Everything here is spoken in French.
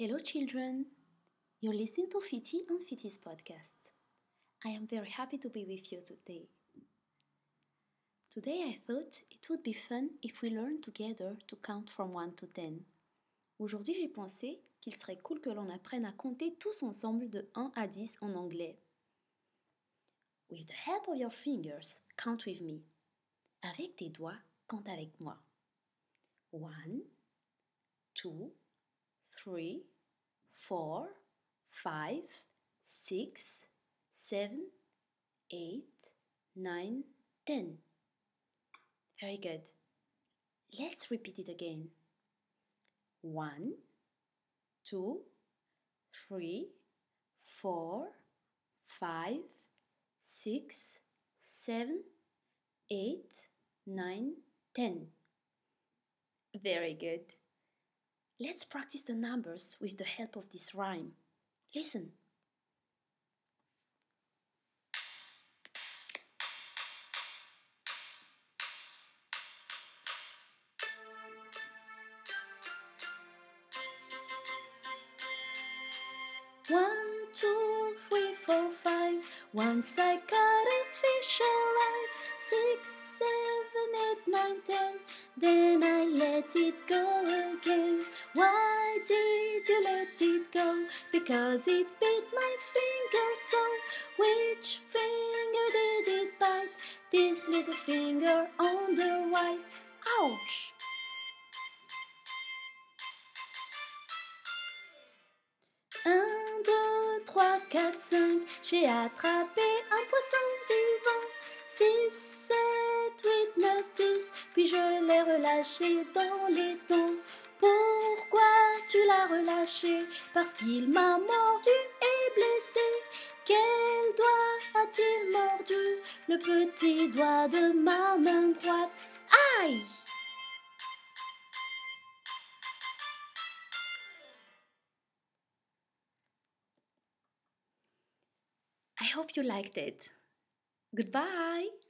Hello, children. You're listening to Fiti and Fiti's podcast. I am very happy to be with you today. Today, I thought it would be fun if we learned together to count from 1 to 10. Aujourd'hui, j'ai pensé qu'il serait cool que l'on apprenne à compter tous ensemble de 1 à 10 en anglais. With the help of your fingers, count with me. Avec tes doigts, compte avec moi. 1, 2, three, four, five, six, seven, eight, nine, ten. Very good. Let's repeat it again. One, two, three, four, five, six, seven, eight, nine, ten. Very good. Let's practice the numbers with the help of this rhyme. Listen. One, two, three, four, five. Once I caught a fish Then I let it go again. Why did you let it go? Because it bit my finger so. Which finger did it bite? This little finger on the right. Ouch! Un, deux, trois, quatre, cinq. J'ai attrapé un poisson vivant. Six, Puis je l'ai relâché dans les tons. Pourquoi tu l'as relâché? Parce qu'il m'a mordu et blessé. Quel doigt a-t-il mordu? Le petit doigt de ma main droite. Aïe I hope you liked it. Goodbye.